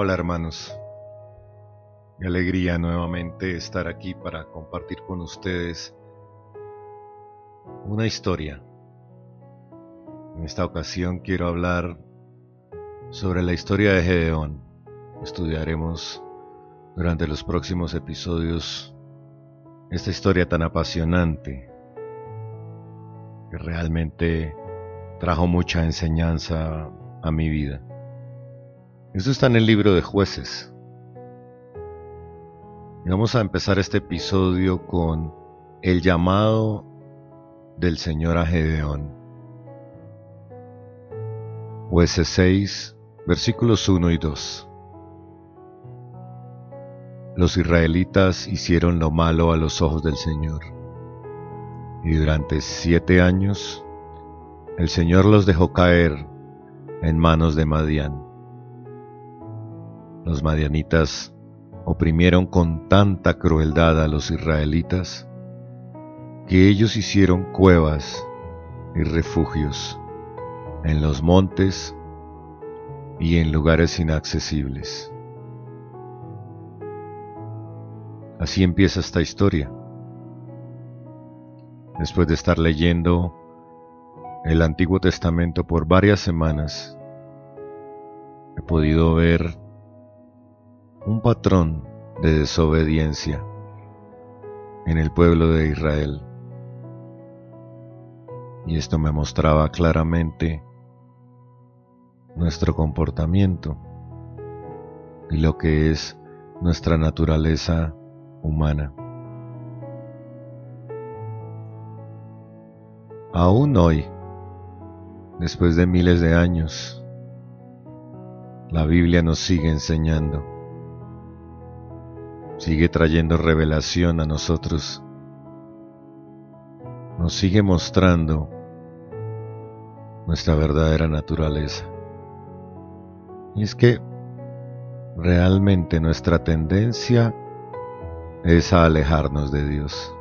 Hola hermanos, qué alegría nuevamente estar aquí para compartir con ustedes una historia. En esta ocasión quiero hablar sobre la historia de Gedeón. Estudiaremos durante los próximos episodios esta historia tan apasionante que realmente trajo mucha enseñanza a mi vida. Eso está en el libro de jueces. Vamos a empezar este episodio con el llamado del Señor a Gedeón. Jueces 6, versículos 1 y 2. Los israelitas hicieron lo malo a los ojos del Señor, y durante siete años el Señor los dejó caer en manos de Madián. Los madianitas oprimieron con tanta crueldad a los israelitas que ellos hicieron cuevas y refugios en los montes y en lugares inaccesibles. Así empieza esta historia. Después de estar leyendo el Antiguo Testamento por varias semanas, he podido ver un patrón de desobediencia en el pueblo de Israel. Y esto me mostraba claramente nuestro comportamiento y lo que es nuestra naturaleza humana. Aún hoy, después de miles de años, la Biblia nos sigue enseñando, sigue trayendo revelación a nosotros, nos sigue mostrando nuestra verdadera naturaleza. Y es que realmente nuestra tendencia es a alejarnos de Dios.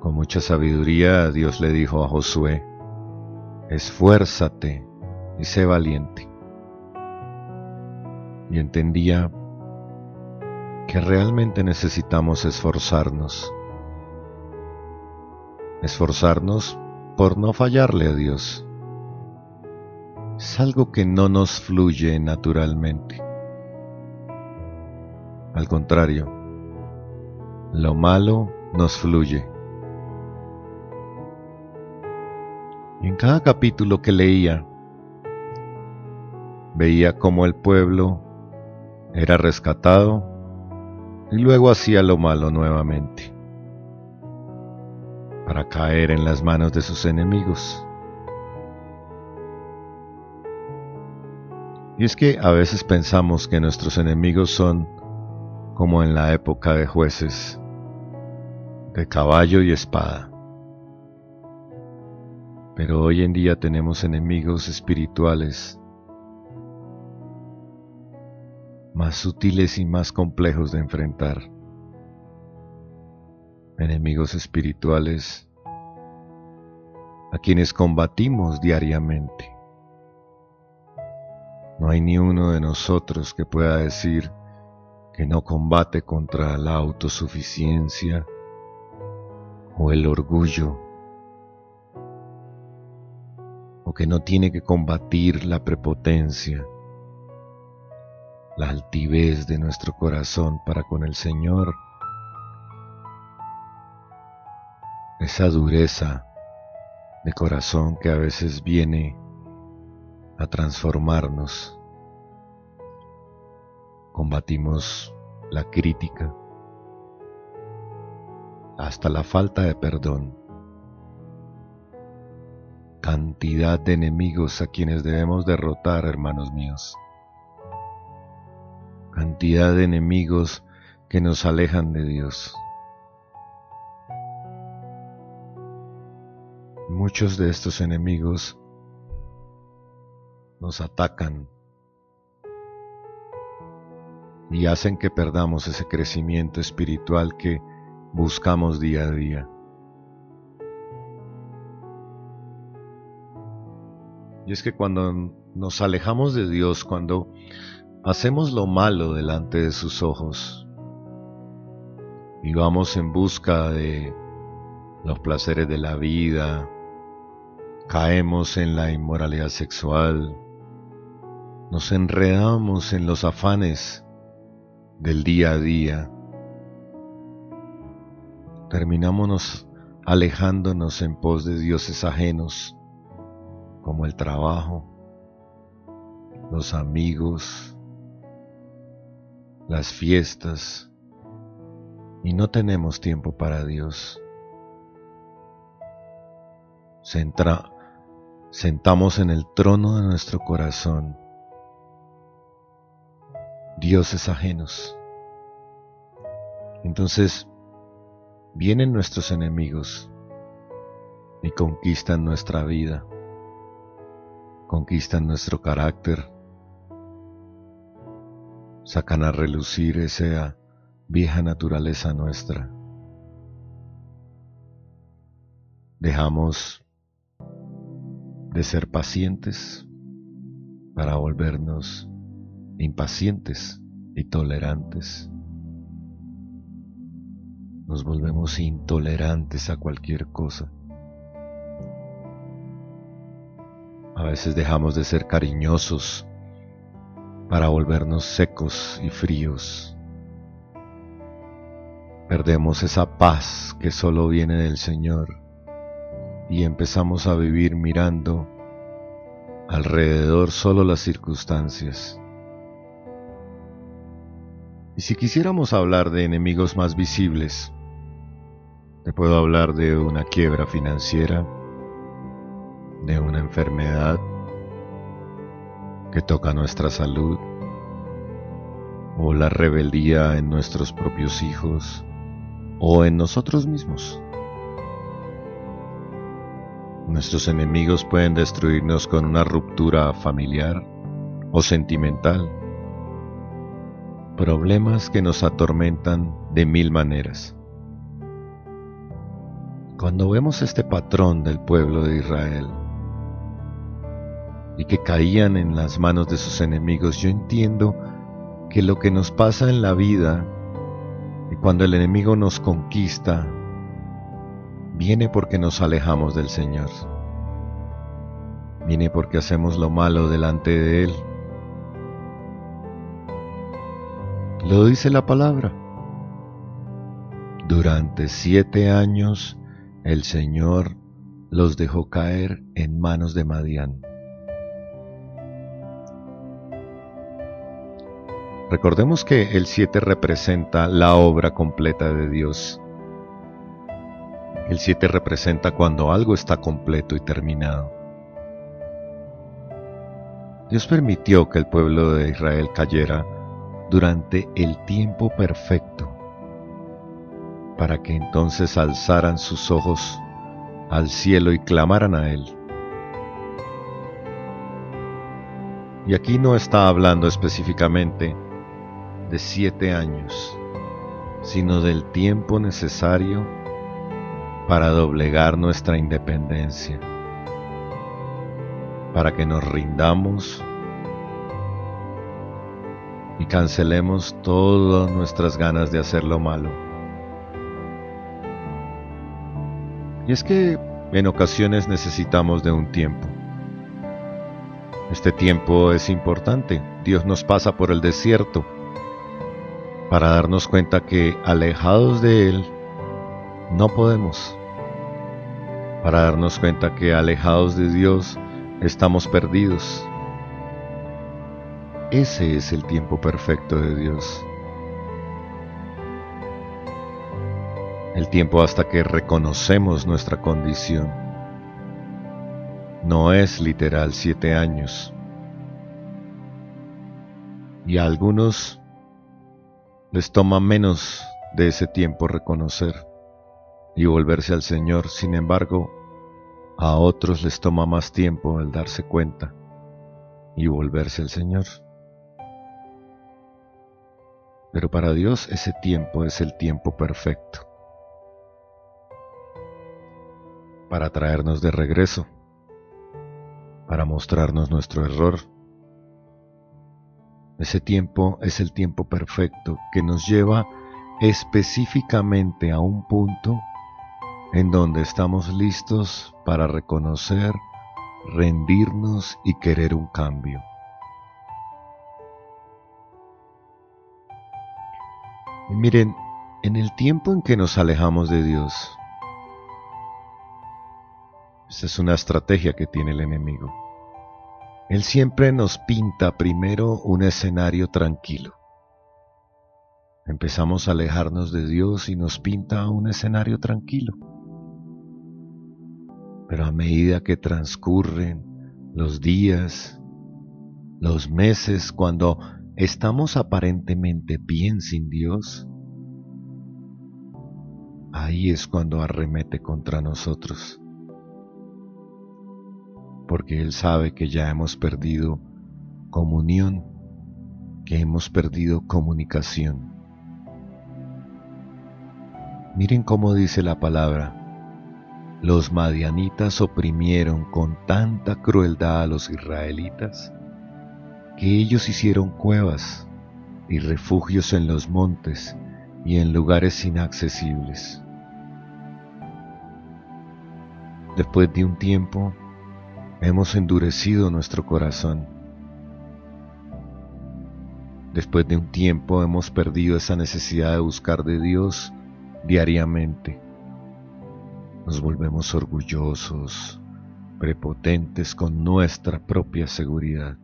Con mucha sabiduría Dios le dijo a Josué, esfuérzate y sé valiente. Y entendía que realmente necesitamos esforzarnos. Esforzarnos por no fallarle a Dios. Es algo que no nos fluye naturalmente. Al contrario, lo malo nos fluye. Y en cada capítulo que leía, veía cómo el pueblo era rescatado y luego hacía lo malo nuevamente, para caer en las manos de sus enemigos. Y es que a veces pensamos que nuestros enemigos son como en la época de jueces, de caballo y espada. Pero hoy en día tenemos enemigos espirituales más sutiles y más complejos de enfrentar. Enemigos espirituales a quienes combatimos diariamente. No hay ni uno de nosotros que pueda decir que no combate contra la autosuficiencia o el orgullo, o que no tiene que combatir la prepotencia, la altivez de nuestro corazón para con el Señor, esa dureza de corazón que a veces viene a transformarnos. Combatimos la crítica, hasta la falta de perdón, cantidad de enemigos a quienes debemos derrotar, hermanos míos, cantidad de enemigos que nos alejan de Dios. Muchos de estos enemigos nos atacan y hacen que perdamos ese crecimiento espiritual que buscamos día a día. Y es que cuando nos alejamos de Dios, cuando hacemos lo malo delante de sus ojos y vamos en busca de los placeres de la vida, caemos en la inmoralidad sexual, nos enredamos en los afanes del día a día, terminamos alejándonos en pos de dioses ajenos, como el trabajo, los amigos, las fiestas, y no tenemos tiempo para Dios. sentamos en el trono de nuestro corazón dioses ajenos. Entonces vienen nuestros enemigos y conquistan nuestra vida, conquistan nuestro carácter, sacan a relucir esa vieja naturaleza nuestra. Dejamos de ser pacientes para volvernos impacientes y tolerantes. Nos volvemos intolerantes a cualquier cosa. A veces dejamos de ser cariñosos para volvernos secos y fríos. Perdemos esa paz que solo viene del Señor y empezamos a vivir mirando alrededor solo las circunstancias. Y si quisiéramos hablar de enemigos más visibles, te puedo hablar de una quiebra financiera, de una enfermedad que toca nuestra salud, o la rebeldía en nuestros propios hijos, o en nosotros mismos. Nuestros enemigos pueden destruirnos con una ruptura familiar o sentimental problemas que nos atormentan de mil maneras. Cuando vemos este patrón del pueblo de Israel y que caían en las manos de sus enemigos, yo entiendo que lo que nos pasa en la vida y cuando el enemigo nos conquista, viene porque nos alejamos del Señor. Viene porque hacemos lo malo delante de Él Lo dice la palabra. Durante siete años el Señor los dejó caer en manos de Madián. Recordemos que el siete representa la obra completa de Dios. El siete representa cuando algo está completo y terminado. Dios permitió que el pueblo de Israel cayera durante el tiempo perfecto, para que entonces alzaran sus ojos al cielo y clamaran a Él. Y aquí no está hablando específicamente de siete años, sino del tiempo necesario para doblegar nuestra independencia, para que nos rindamos y cancelemos todas nuestras ganas de hacer lo malo. Y es que en ocasiones necesitamos de un tiempo. Este tiempo es importante. Dios nos pasa por el desierto para darnos cuenta que alejados de Él no podemos. Para darnos cuenta que alejados de Dios estamos perdidos ese es el tiempo perfecto de Dios. El tiempo hasta que reconocemos nuestra condición. No es literal siete años. Y algunos les toma menos de ese tiempo reconocer y volverse al Señor. Sin embargo, a otros les toma más tiempo el darse cuenta y volverse al Señor. Pero para Dios ese tiempo es el tiempo perfecto para traernos de regreso, para mostrarnos nuestro error. Ese tiempo es el tiempo perfecto que nos lleva específicamente a un punto en donde estamos listos para reconocer, rendirnos y querer un cambio. Y miren, en el tiempo en que nos alejamos de Dios, esa es una estrategia que tiene el enemigo. Él siempre nos pinta primero un escenario tranquilo. Empezamos a alejarnos de Dios y nos pinta un escenario tranquilo. Pero a medida que transcurren los días, los meses, cuando estamos aparentemente bien sin Dios, ahí es cuando arremete contra nosotros. Porque Él sabe que ya hemos perdido comunión, que hemos perdido comunicación. Miren cómo dice la palabra. Los madianitas oprimieron con tanta crueldad a los israelitas que ellos hicieron cuevas y refugios en los montes y en lugares inaccesibles. Después de un tiempo, hemos endurecido nuestro corazón. Después de un tiempo hemos perdido esa necesidad de buscar de Dios diariamente. Nos volvemos orgullosos, prepotentes con nuestra propia seguridad.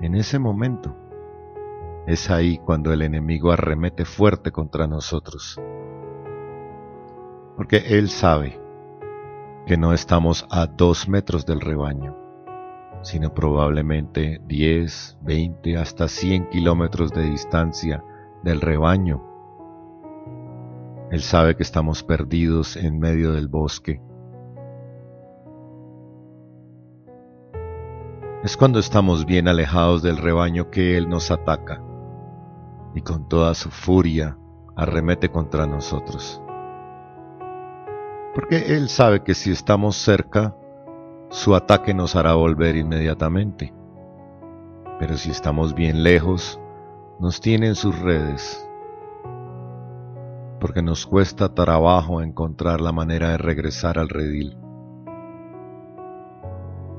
En ese momento es ahí cuando el enemigo arremete fuerte contra nosotros. Porque Él sabe que no estamos a dos metros del rebaño, sino probablemente 10, 20, hasta 100 kilómetros de distancia del rebaño. Él sabe que estamos perdidos en medio del bosque Es cuando estamos bien alejados del rebaño que Él nos ataca y con toda su furia arremete contra nosotros. Porque Él sabe que si estamos cerca, su ataque nos hará volver inmediatamente. Pero si estamos bien lejos, nos tiene en sus redes, porque nos cuesta trabajo encontrar la manera de regresar al redil.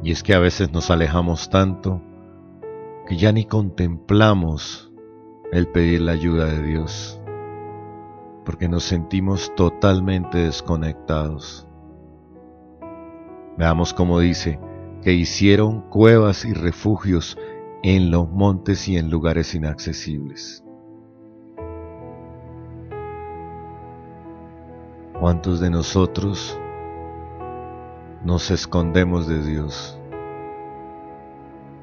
Y es que a veces nos alejamos tanto que ya ni contemplamos el pedir la ayuda de Dios, porque nos sentimos totalmente desconectados. Veamos cómo dice que hicieron cuevas y refugios en los montes y en lugares inaccesibles. ¿Cuántos de nosotros nos escondemos de Dios?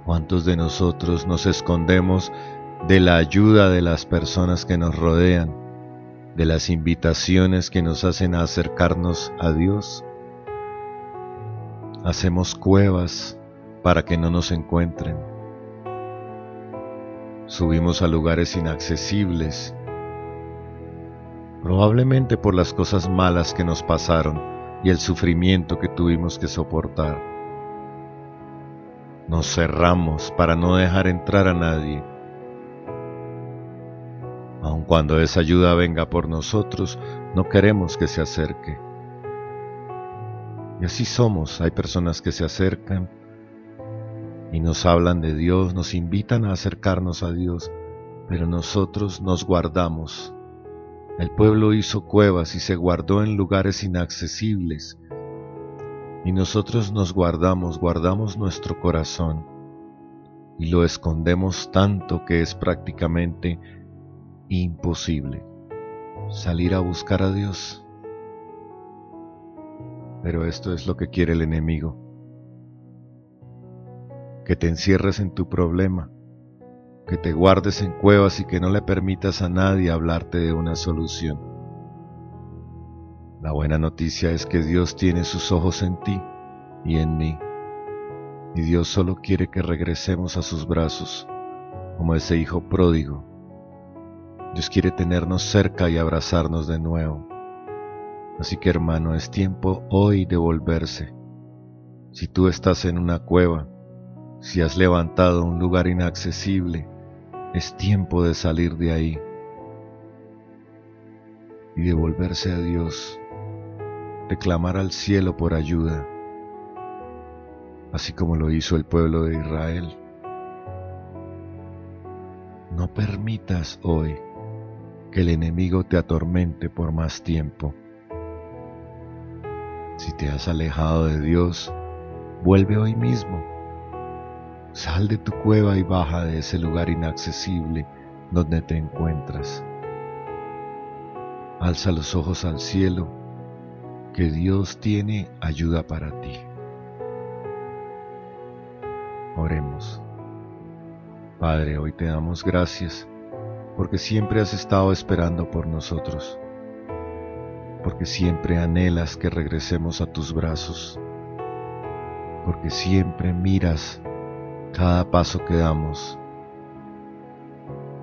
¿Cuántos de nosotros nos escondemos de la ayuda de las personas que nos rodean, de las invitaciones que nos hacen a acercarnos a Dios? Hacemos cuevas para que no nos encuentren. Subimos a lugares inaccesibles, probablemente por las cosas malas que nos pasaron y el sufrimiento que tuvimos que soportar. Nos cerramos para no dejar entrar a nadie. Cuando esa ayuda venga por nosotros, no queremos que se acerque. Y así somos, hay personas que se acercan y nos hablan de Dios, nos invitan a acercarnos a Dios, pero nosotros nos guardamos el pueblo hizo cuevas y se guardó en lugares inaccesibles. Y nosotros nos guardamos, guardamos nuestro corazón y lo escondemos tanto que es prácticamente imposible salir a buscar a Dios. Pero esto es lo que quiere el enemigo, que te encierres en tu problema, que te guardes en cuevas y que no le permitas a nadie hablarte de una solución. La buena noticia es que Dios tiene sus ojos en ti y en mí, y Dios solo quiere que regresemos a sus brazos, como ese hijo pródigo. Dios quiere tenernos cerca y abrazarnos de nuevo, Así que hermano, es tiempo hoy de volverse. Si tú estás en una cueva, si has levantado un lugar inaccesible, es tiempo de salir de ahí y de volverse a Dios, de clamar al cielo por ayuda, así como lo hizo el pueblo de Israel. No permitas hoy que el enemigo te atormente por más tiempo. Si te has alejado de Dios, vuelve hoy mismo. Sal de tu cueva y baja de ese lugar inaccesible donde te encuentras. Alza los ojos al cielo, que Dios tiene ayuda para ti. Oremos. Padre, hoy te damos gracias porque siempre has estado esperando por nosotros, porque siempre anhelas que regresemos a tus brazos, porque siempre miras cada paso que damos.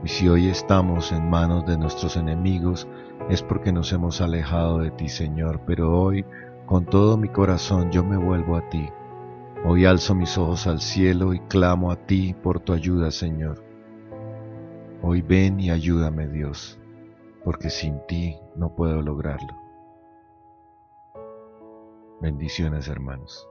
Y si hoy estamos en manos de nuestros enemigos, es porque nos hemos alejado de ti, Señor, pero hoy, con todo mi corazón, yo me vuelvo a ti Hoy alzo mis ojos al cielo y clamo a ti por tu ayuda, Señor. Hoy ven y ayúdame, Dios, porque sin ti no puedo lograrlo. Bendiciones, hermanos.